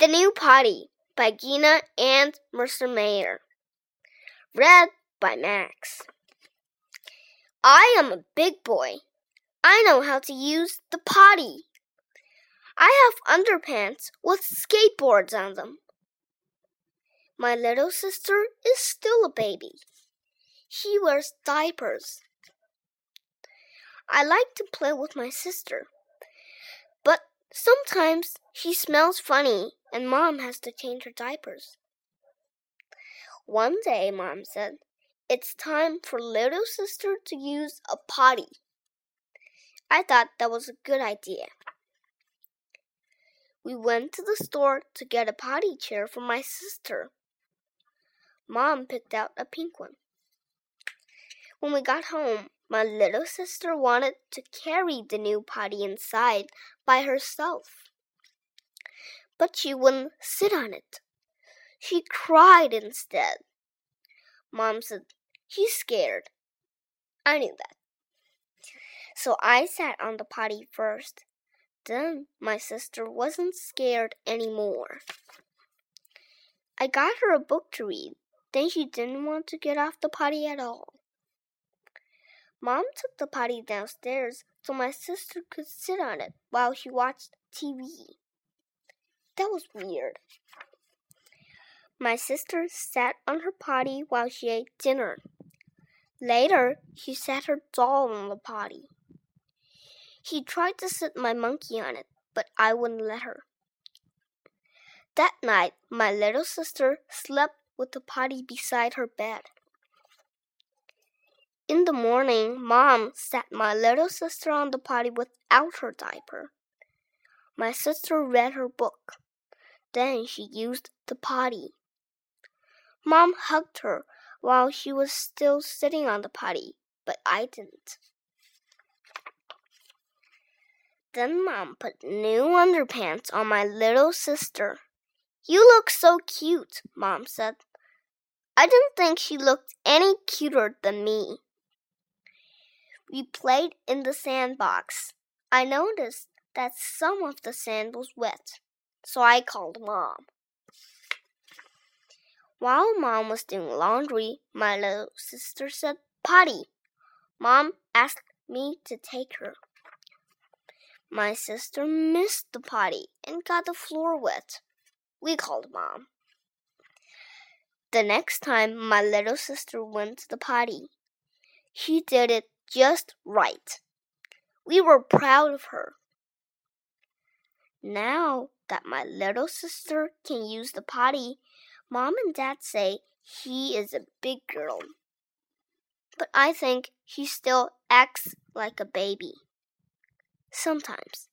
The New Potty by Gina and Mercer Mayer. Read by Max. I am a big boy. I know how to use the potty. I have underpants with skateboards on them. My little sister is still a baby. She wears diapers. I like to play with my sister. Sometimes she smells funny and mom has to change her diapers. One day, mom said, It's time for little sister to use a potty. I thought that was a good idea. We went to the store to get a potty chair for my sister. Mom picked out a pink one. When we got home, my little sister wanted to carry the new potty inside by herself. But she wouldn't sit on it. She cried instead. Mom said, She's scared. I knew that. So I sat on the potty first. Then my sister wasn't scared anymore. I got her a book to read. Then she didn't want to get off the potty at all. Mom took the potty downstairs so my sister could sit on it while she watched TV. That was weird. My sister sat on her potty while she ate dinner. Later, she sat her doll on the potty. She tried to sit my monkey on it, but I wouldn't let her. That night, my little sister slept with the potty beside her bed. In the morning, Mom sat my little sister on the potty without her diaper. My sister read her book. Then she used the potty. Mom hugged her while she was still sitting on the potty, but I didn't. Then Mom put new underpants on my little sister. You look so cute, Mom said. I didn't think she looked any cuter than me. We played in the sandbox. I noticed that some of the sand was wet, so I called Mom. While Mom was doing laundry, my little sister said, Potty. Mom asked me to take her. My sister missed the potty and got the floor wet. We called Mom. The next time my little sister went to the potty, she did it just right. We were proud of her. Now that my little sister can use the potty, Mom and Dad say he is a big girl. But I think he still acts like a baby. Sometimes.